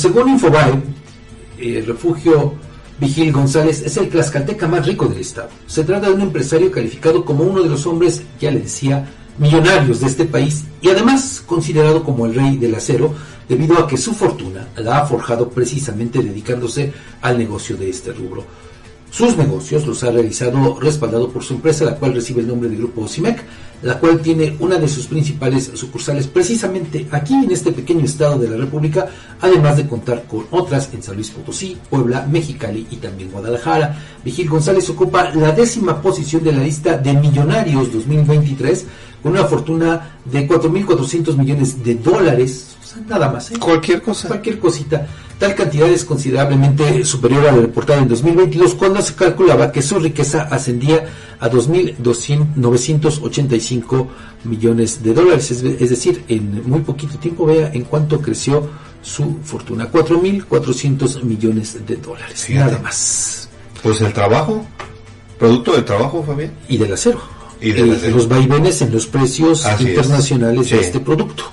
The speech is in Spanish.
según Infobae, el refugio Vigil González es el tlaxcalteca más rico del estado. Se trata de un empresario calificado como uno de los hombres, ya le decía, millonarios de este país y además considerado como el rey del acero debido a que su fortuna la ha forjado precisamente dedicándose al negocio de este rubro. Sus negocios los ha realizado respaldado por su empresa, la cual recibe el nombre de Grupo Osimec, la cual tiene una de sus principales sucursales precisamente aquí en este pequeño estado de la República, además de contar con otras en San Luis Potosí, Puebla, Mexicali y también Guadalajara. Vigil González ocupa la décima posición de la lista de millonarios 2023 con una fortuna de 4.400 millones de dólares, o sea, nada más. ¿eh? Cualquier cosa. Cualquier cosita. Tal cantidad es considerablemente superior a la reportada en 2022, cuando se calculaba que su riqueza ascendía a 2.985 millones de dólares. Es, es decir, en muy poquito tiempo, vea en cuánto creció su fortuna. 4.400 millones de dólares. Fíjate. Nada más. Pues el trabajo, producto del trabajo, Fabián. Y del acero. Y del Eh, acero. Los vaivenes en los precios Así es. internacionales de este producto.